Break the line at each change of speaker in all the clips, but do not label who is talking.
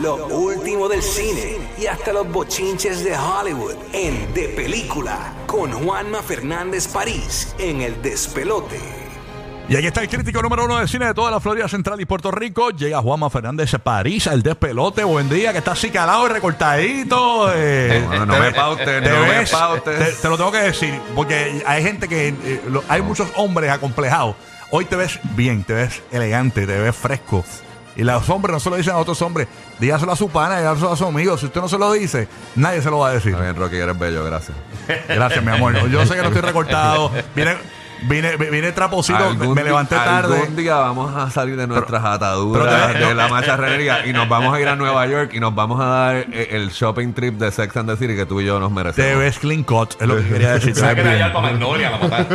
Lo último del cine y hasta los bochinches de Hollywood en De Película con Juanma Fernández París en El Despelote.
Y ahí está el crítico número uno de cine de toda la Florida Central y Puerto Rico. Llega Juanma Fernández de París, el despelote. Buen día, que está así calado y recortadito. eh.
Bueno, no me paute,
Te
no me
ves-
pautes.
Te, te lo tengo que decir, porque hay gente que. eh, lo- hay muchos hombres acomplejados. Hoy te ves bien, te ves elegante, te ves fresco. Y los hombres no se lo dicen a otros hombres. Dígaselo a su pana, dígaselo a su amigo. Si usted no se lo dice, nadie se lo va a decir.
Está bien, Rocky, eres bello, gracias.
Gracias, mi amor. Yo sé que no estoy recortado. vine, vine traposito, me levanté tarde.
Algún día vamos a salir de nuestras ataduras
pero te-
de la macharrería y nos vamos a ir a Nueva York y nos vamos a dar eh, el shopping trip de Sex and the City que tú y yo nos
Te
merecemos.
ves clean cut, es lo que quería decir. Te
¿Sabes
ves
que
bien.
allá para Magnolia la matar?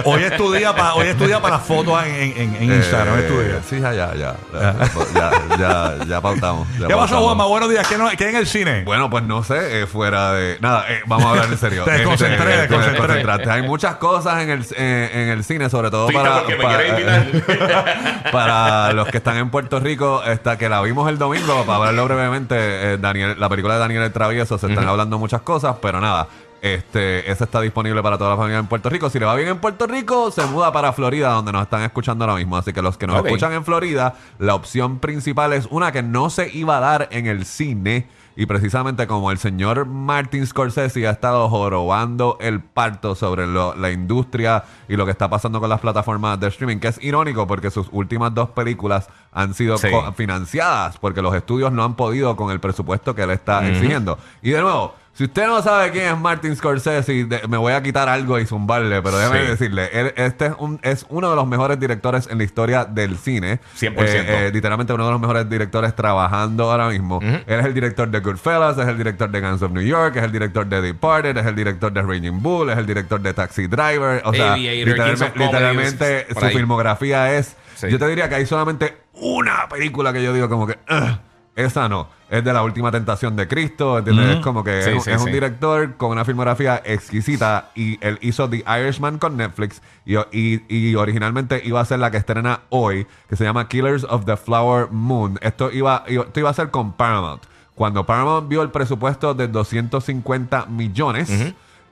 Hoy es tu día para hoy es tu día para las fotos en, en, en- en Instagram, hoy es tu día.
Eh, Sí, ya, ya, ya. Ya, ya, ya, ya pautamos. ya
¿Qué pasó. Juanma? Buenos días. ¿Qué, no, qué en el cine?
Bueno, pues no sé, eh, fuera de. Nada, eh, vamos a hablar en serio.
Te desconcentré,
Este, te desconcentraste. Hay muchas cosas en el, eh, en el cine, sobre todo para, para, los que están en Puerto Rico, esta, que la vimos el domingo, para hablarlo brevemente, eh, Daniel, la película de Daniel el Travieso, se están hablando muchas cosas, pero nada. Este, esa está disponible para toda la familia en Puerto Rico. Si le va bien en Puerto Rico, se muda para Florida, donde nos están escuchando ahora mismo. Así que los que nos escuchan en Florida, la opción principal es una que no se iba a dar en el cine. Y precisamente como el señor Martin Scorsese ha estado jorobando el parto sobre lo- la industria y lo que está pasando con las plataformas de streaming, que es irónico porque sus últimas dos películas han sido
Sí.
financiadas porque los estudios no han podido con el presupuesto que él está exigiendo. Y de nuevo, si usted no sabe quién es Martin Scorsese, de- me voy a quitar algo y zumbarle, pero déjame
Sí.
decirle, él- este es, un, es uno de los mejores directores en la historia del cine.
100%.
Eh, eh, literalmente uno de los mejores directores trabajando ahora mismo. Él es el director de Goodfellas, es el director de Guns of New York, es el director de Departed, es el director de Raging Bull, es el director de Taxi Driver. O sea,
Aviator,
literalmente
por
su filmografía es...
Sí.
Yo te diría que hay solamente una película que yo digo como que... "Ugh". Esa no, es de la última tentación de Cristo, ¿entiendes? Es como que
Sí,
es, un-
sí,
es un
sí.
director con una filmografía exquisita y él hizo The Irishman con Netflix y, y- y originalmente iba a ser la que estrena hoy, que se llama Killers of the Flower Moon. Esto iba, esto iba a ser con Paramount. Cuando Paramount vio el presupuesto de 250 millones,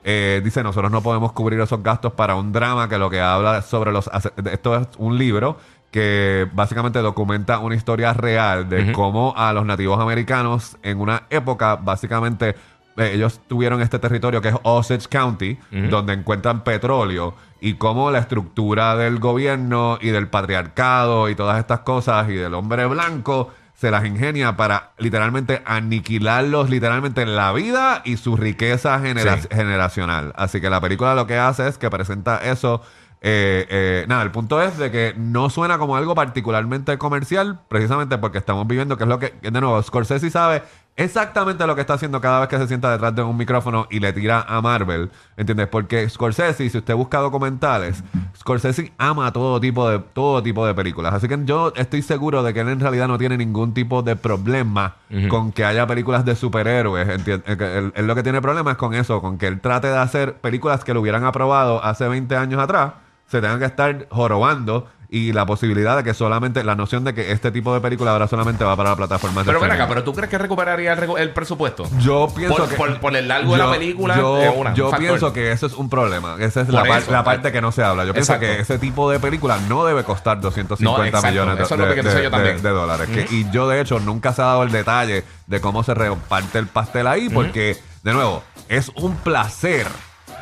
eh, dice, nosotros no podemos cubrir esos gastos para un drama que lo que habla sobre los... Esto es un libro que básicamente documenta una historia real de cómo a los nativos americanos en una época básicamente eh, ellos tuvieron este territorio que es Osage County, donde encuentran petróleo y cómo la estructura del gobierno y del patriarcado y todas estas cosas y del hombre blanco se las ingenia para literalmente aniquilarlos literalmente en la vida y su riqueza genera-
Sí.
generacional. Así que la película lo que hace es que presenta eso. Eh, eh, nada, el punto es de que no suena como algo particularmente comercial, precisamente porque estamos viviendo, que es lo que, de nuevo, Scorsese sabe exactamente lo que está haciendo cada vez que se sienta detrás de un micrófono y le tira a Marvel, ¿entiendes? Porque Scorsese, si usted busca documentales, Scorsese ama todo tipo de todo tipo de películas, así que yo estoy seguro de que él en realidad no tiene ningún tipo de problema con que haya películas de superhéroes, ¿entiendes? Eh, Él, él lo que tiene problemas es con eso, con que él trate de hacer películas que lo hubieran aprobado hace 20 años atrás, se tengan que estar jorobando y la posibilidad de que solamente, la noción de que este tipo de película ahora solamente va para la plataforma de
Pero ven acá, ¿pero tú crees que recuperaría el, recu- el presupuesto?
Yo pienso
Por-
que.
por- por el largo de la película,
Yo,
una-
yo pienso que eso es un problema. Esa es la, par- la
pues.
parte que no se habla. Yo pienso que ese tipo de película no debe costar 250
No, exacto.
millones de, dólares. Que- y yo, de hecho, nunca se ha dado el detalle de cómo se reparte el pastel ahí, porque, de nuevo, es un placer.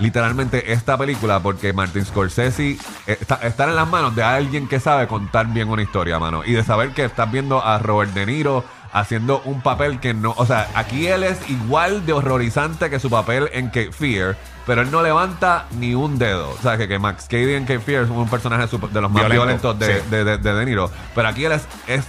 Literalmente esta película porque Martin Scorsese eh, está, estar en las manos de alguien que sabe contar bien una historia, mano. Y de saber que estás viendo a Robert De Niro haciendo un papel que no, o sea, aquí él es igual de horrorizante que su papel en Cape Fear, pero él no levanta ni un dedo. O sea, que, que Max Cady en Cape Fear es un personaje super- de los más
Violento,
violentos de,
sí.
de, de- de De Niro, pero aquí él es, es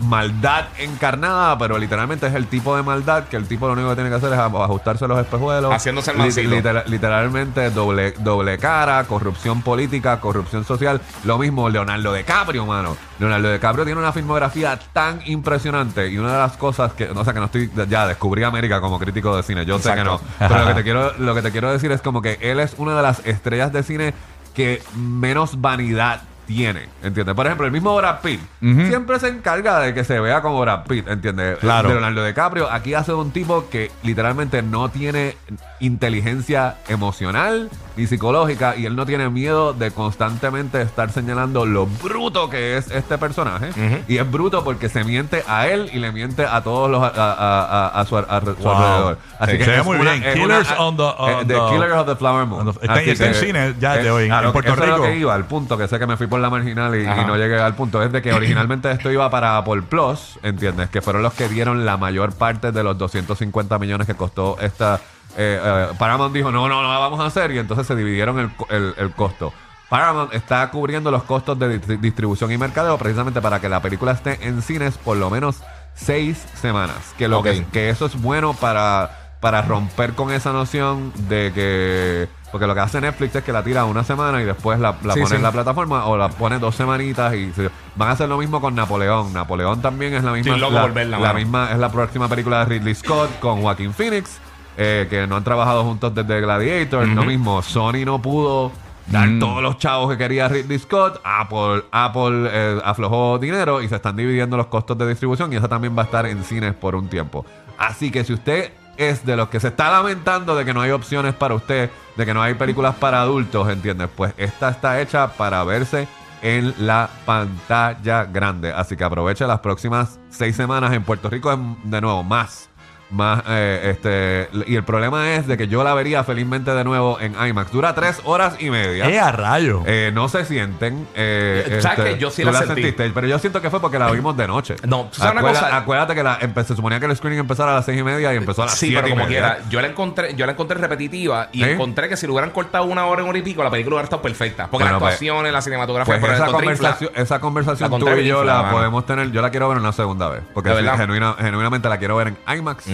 maldad encarnada, pero literalmente es el tipo de maldad que el tipo lo único que tiene que hacer es ajustarse los espejuelos.
Haciéndose el
literal- literalmente doble, doble cara, corrupción política, corrupción social. Lo mismo Leonardo DiCaprio, mano. Leonardo DiCaprio tiene una filmografía tan impresionante y una de las cosas que, o sea, que no estoy, ya descubrí América como crítico de cine, yo sé que no. Pero lo que, te quiero, lo que te quiero decir es como que él es una de las estrellas de cine que menos vanidad tiene, ¿entiendes? Por ejemplo, el mismo Brad Pitt siempre se encarga de que se vea como Brad Pitt, ¿entiendes?
Claro.
Leonardo DiCaprio aquí hace un tipo que literalmente no tiene inteligencia emocional ni psicológica y él no tiene miedo de constantemente estar señalando lo bruto que es este personaje. Y es bruto porque se miente a él y le miente a todos los a, a- a- a su, a- a su
Wow.
alrededor. Así
Sí,
que
se ve
es
muy bien.
es
Killers on the- on
eh, The Killers of the Flower Moon.
on the- está-
Así
está en
que-
cine ya de hoy, en Puerto
eso es lo
Rico.
que iba al punto, que sé que me fui por la marginal y, no llegué al punto. Es de que originalmente esto iba para Apple Plus, ¿entiendes? Que fueron los que dieron la mayor parte de los 250 millones que costó esta. eh, eh, Paramount dijo, no, no, no la vamos a hacer y entonces se dividieron el, el- el costo. Paramount está cubriendo los costos de distri- distribución y mercadeo precisamente para que la película esté en cines por lo menos seis semanas. Que, lo que, que eso es bueno para, para romper con esa noción de que... Porque lo que hace Netflix es que la tira una semana y después la, la
Sí,
pone
sí.
en la plataforma o la pone dos semanitas y se- van a hacer lo mismo con Napoleón. Napoleón también es la misma,
loco
la, la misma es la próxima película de Ridley Scott con Joaquín Phoenix, eh, que no han trabajado juntos desde Gladiator. Lo mismo, Sony no pudo dar
Mm.
todos los chavos que quería Ridley Scott. Apple, Apple eh, aflojó dinero y se están dividiendo los costos de distribución y esa también va a estar en cines por un tiempo. Así que si usted es de los que se está lamentando de que no hay opciones para usted, de que no hay películas para adultos, ¿entiendes? Pues esta está hecha para verse en la pantalla grande. Así que aproveche las próximas seis semanas en Puerto Rico, de nuevo, más. Más, eh, este, y el problema es de que yo la vería felizmente de nuevo en IMAX. Dura tres horas y media.
¡Eh, a rayo!
Eh, no se sienten. Eh,
Eh, ¿sabes
este,
qué? Yo sí
tú
la sentí.
sentiste, pero yo siento que fue porque la vimos de noche.
No, ¿tú sabes una
Acuerda-
cosa?
Acuérdate que la, empe- se suponía que el screening empezara a las seis y media y empezó a las
Sí,
siete
pero
y
como
media.
quiera, yo la encontré, yo la encontré repetitiva y
¿Eh?
encontré que si lo hubieran cortado una hora, una hora y pico, la película hubiera estado perfecta. Porque
Bueno,
las
pues-
actuaciones, la cinematografía,
Pues
pero la
esa
encontré infla.
conversación, esa conversación
La
tú y yo
infla,
la
mano.
podemos tener. Yo la quiero ver una segunda vez. Porque
¿De
sí,
verdad?
genuina- genuinamente la quiero ver en IMAX.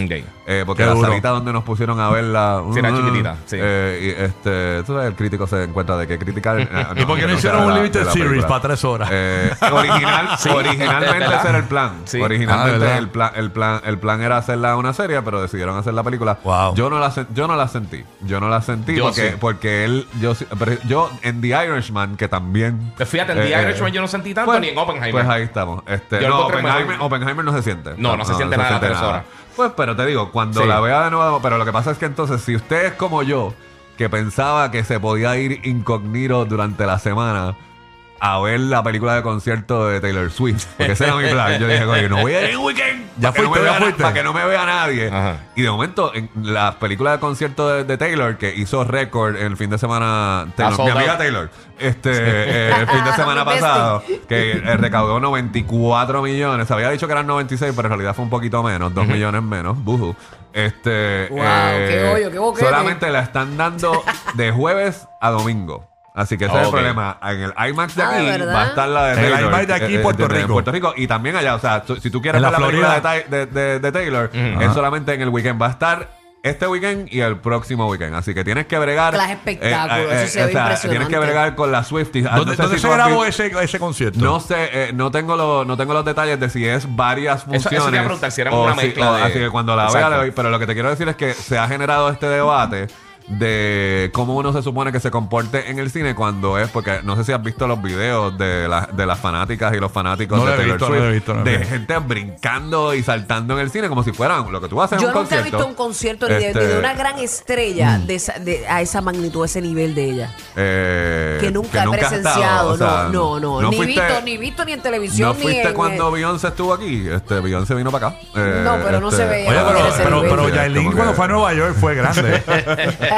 Eh, porque
Qué
la
duro.
salita donde nos pusieron a verla.
Sí, era
uh,
chiquitita, sí.
eh, y este, tú sabes, el crítico se encuentra de que criticar. eh,
¿Y por qué no hicieron un limited
de la
series para tres horas?
Eh, original,
Sí,
originalmente ese era el plan.
Sí.
Ah,
Originalmente
¿verdad?
el plan, el plan, el plan era hacerla una serie, pero decidieron hacer la película.
Wow.
Yo no la sen- yo no la sentí. Yo no la sentí
Yo
porque,
sí.
porque él, yo sí- pero yo en The Irishman, que también.
Pues fíjate, en
Eh,
The
eh,
Irishman yo no sentí tanto
pues-
ni en Oppenheimer.
Pues ahí estamos. Este,
Yo lo
no,
encontré
Oppenheimer,
mejor.
Oppenheimer no se siente.
No, no se siente nada, tres horas.
Pues, pero te digo, cuando
Sí.
la vea de nuevo, pero lo que pasa es que entonces, si usted es como yo, que pensaba que se podía ir incognito durante la semana a ver la película de concierto de Taylor Swift, porque ese era mi plan. Yo dije, oye, no voy a ir en weekend.
Ya
para que no
fuiste,
me
ya
na-
fuiste.
Para que no me vea nadie.
Ajá.
Y de momento, en la película de concierto de, de Taylor, que hizo récord el fin de semana, Taylor, mi amiga. Taylor, este, eh, el fin de semana pasado, que eh, recaudó 94 millones. Había dicho que eran 96, pero en realidad fue un poquito menos, 2 millones menos. Buju. Este,
Wow, qué hoyo, qué boquete.
Solamente la están dando de jueves a domingo. Así que ese es el
Ok.
problema. En el IMAX de
Ah, ¿de
aquí
verdad?
va a estar la de
El
Taylor.
IMAX de aquí,
eh, eh,
Puerto
de- de
Rico.
Puerto Rico y también allá. O sea, tú- si tú quieres
En
ver
la
la, película de,
Florida.
De, de- de Taylor, es solamente en el weekend. Va a estar este weekend y el próximo weekend. Así que tienes que bregar.
Clase espectáculo, eso se ve
Tienes
impresionante.
que bregar con la Swifties. Ah,
¿Dónde,
no sé
dónde
si
se
tú has
grabó
visto-
ese, ese concierto?
no sé, eh, no tengo los, no tengo los detalles de si es varias
eso te
funciones.
iba a preguntar, si era
o
una mezcla de-
Así que cuando la vea
Exacto.
le doy. Pero lo que te quiero decir es que se ha generado este debate de cómo uno se supone que se comporte en el cine cuando es, porque no sé si has visto los videos de, la- de las fanáticas y los fanáticos
No
de
lo he
Taylor
visto, no
Swift,
lo he visto, no lo he
de gente brincando y saltando en el cine como si fueran lo que tú haces
Yo
en un
nunca he
concierto.
visto un concierto ni de,
Este,
ni de una gran estrella de esa- de- a esa magnitud, a ese nivel de ella.
eh,
Que nunca he
has
presenciado.
estado, o sea,
no, no, no. ni,
fuiste-
visto, ni visto ni en televisión.
¿No
ni
fuiste
en-
cuando Beyoncé estuvo aquí? Este, Beyoncé vino para acá. Eh,
No, pero no se veía
Oye, pero, pero, pero Yailin
que-
cuando fue a Nueva York fue grande.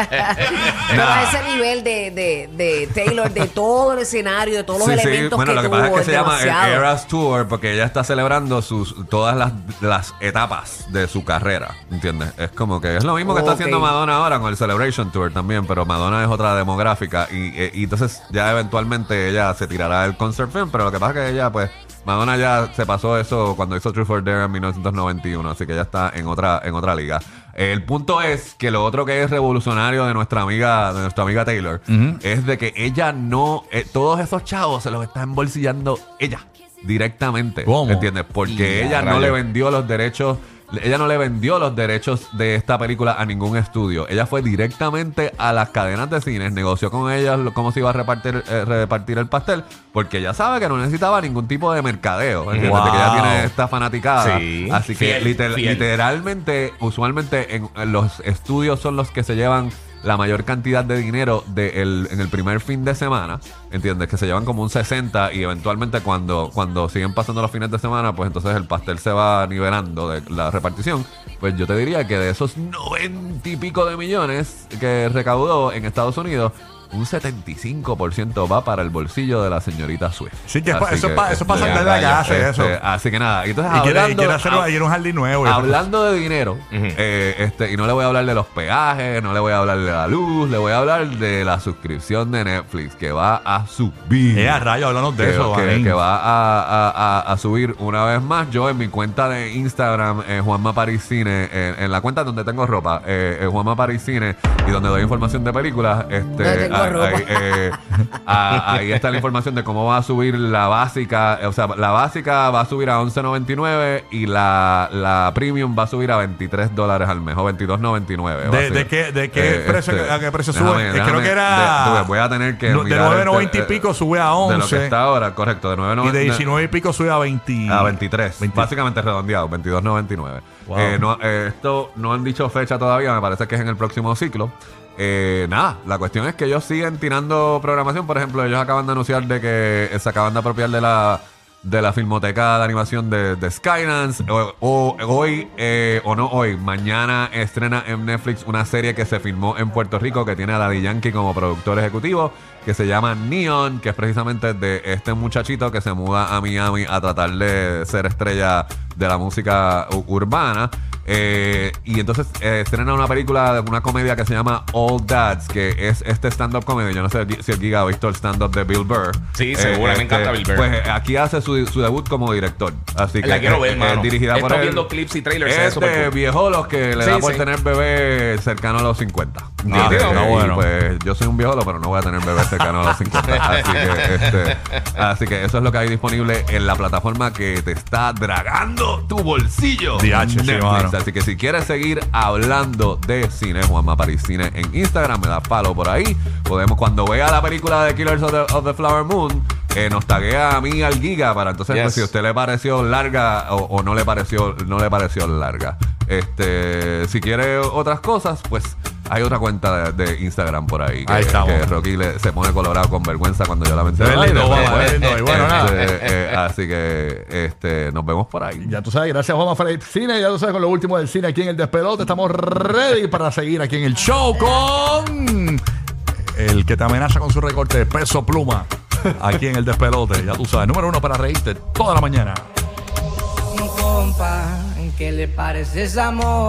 Pero a ese nivel de, de, de Taylor, de todo el escenario, de todos los
Sí, sí.
elementos
Bueno,
que
lo que
tuvo,
pasa es que se llama el. Eras Tour porque ella está celebrando sus todas las, las etapas de su carrera, ¿entiendes? Es como que es lo mismo que está haciendo Madonna ahora con el Celebration Tour también, pero Madonna es otra demográfica y, eh, y entonces ya eventualmente ella se tirará el concert film, pero lo que pasa es que ella pues Madonna ya se pasó eso cuando hizo True for Dare en 1991, así que ya está en otra en otra liga. El punto es que lo otro que es revolucionario de nuestra amiga, de nuestra amiga Taylor, es de que ella no, eh, todos esos chavos se los está embolsillando ella directamente.
¿Cómo?
¿Entiendes? Porque
Y a
ella no
rayos.
le vendió los derechos ella no le vendió los derechos de esta película a ningún estudio. Ella fue directamente a las cadenas de cines, negoció con ellas cómo se iba a repartir, eh, repartir el pastel, porque ella sabe que no necesitaba ningún tipo de mercadeo. ¿entiendes?
Wow.
De que ella tiene esta fanaticada.
Sí.
Así que
Fiel,
liter-
fiel.
literalmente, usualmente en, en los estudios son los que se llevan la mayor cantidad de dinero de el- en el primer fin de semana, ¿entiendes? Que se llevan como un 60 y eventualmente cuando, cuando siguen pasando los fines de semana, pues entonces el pastel se va nivelando de la repartición. Pues yo te diría que de esos 90 y pico de millones que recaudó en Estados Unidos, un 75% va para el bolsillo de la señorita Swift.
Sí, que es pa-
Así
eso es pa- eso es pa'
este,
sacar de la casa,
este,
eso.
Así que nada, y entonces
Y quiere, y
hablando-
quiere hacer
hab-
ayer un jardín nuevo. eso.
Hablando de dinero, eh, este, y no le voy a hablar de los peajes, no le voy a hablar de la luz, le voy a hablar de la suscripción de Netflix que va a subir.
Eh, a rayo, háblanos de
que,
eso,
que- que va a, a- a- a subir una vez más. Yo en mi cuenta de Instagram, eh, Juanma Paris Cine, eh, en la cuenta donde tengo ropa, eh, eh, Juanma Paris Cine, y donde doy información de películas, este,
Tengo
ahí-
ropa.
ahí, eh, a- ahí está la información de cómo va a subir la básica. O sea, la básica va a subir a 11.99 y la, la premium va a subir a 23 dólares al mes o 22.99. va a
¿De, de qué, de qué precio, a qué precio sube? Eh, Creo que era.
de- de- voy a tener que.
no, de
mirar
9.90 y
este,
pico sube a
De lo que
11.
está ahora, correcto. De 9.90
y de 19 y pico sube a 20.
a 23.
20.
Básicamente redondeado, 22.99.
Wow.
Eh, no, eh, esto no han dicho fecha todavía, me parece que es en el próximo ciclo. Eh, nada, la cuestión es que ellos siguen tirando programación. Por ejemplo, ellos acaban de anunciar de que eh, se acaban de apropiar de la de la filmoteca de animación de, de Skydance. O, hoy, eh, o no hoy, mañana estrena en Netflix una serie que se filmó en Puerto Rico que tiene a Daddy Yankee como productor ejecutivo, que se llama Neon, que es precisamente de este muchachito que se muda a Miami a tratar de ser estrella de la música urbana. Eh, y entonces eh, estrena una película, una comedia que se llama All Dads, que es este stand-up comedy. Yo no sé si el Giga ha visto el stand-up de Bill Burr.
Sí, seguro, me encanta Bill Burr.
Pues eh, aquí hace su, su debut como director. Así que
La quiero
eh,
ver,
eh,
mano.
dirigida
He
por él.
viendo clips y trailers,
Es
súper
de
cool.
viejolos que le
Sí,
da por
sí.
tener bebé cercano a los 50.
Ah,
¿Entiendes?
está
Y,
bueno.
pues yo soy un viejolo, pero no voy a tener bebé cercano a los 50. así, que, este, así que eso es lo que hay disponible en la plataforma que te está dragando tu bolsillo.
DH,
Así que si quieres seguir hablando de cine, Juanma París Cine en Instagram, me da palo por ahí. Podemos, cuando vea la película de Killers of the, of the Flower Moon, eh, nos taguea a mí al Giga para entonces
Yes.
pues, si a usted le pareció larga o, o no le pareció no le pareció larga. Este, si quiere otras cosas, pues hay otra cuenta de, de Instagram por ahí que,
Ahí estamos.
que Rocky le- se pone colorado con vergüenza cuando yo la menciono.
Se ve lindo,
Ay,
Juanma,
pues,
se ve lindo. Y bueno, nada.
este, eh, así que este, nos vemos por ahí.
Ya tú sabes, gracias Juanma Felipe Cine, ya tú sabes con lo último del cine aquí en el despelote. Estamos ready para seguir aquí en el show con el que te amenaza con su recorte de peso pluma aquí en el despelote. Ya tú sabes, número uno para reírte toda la mañana.
compa, ¿qué le parece esa amor?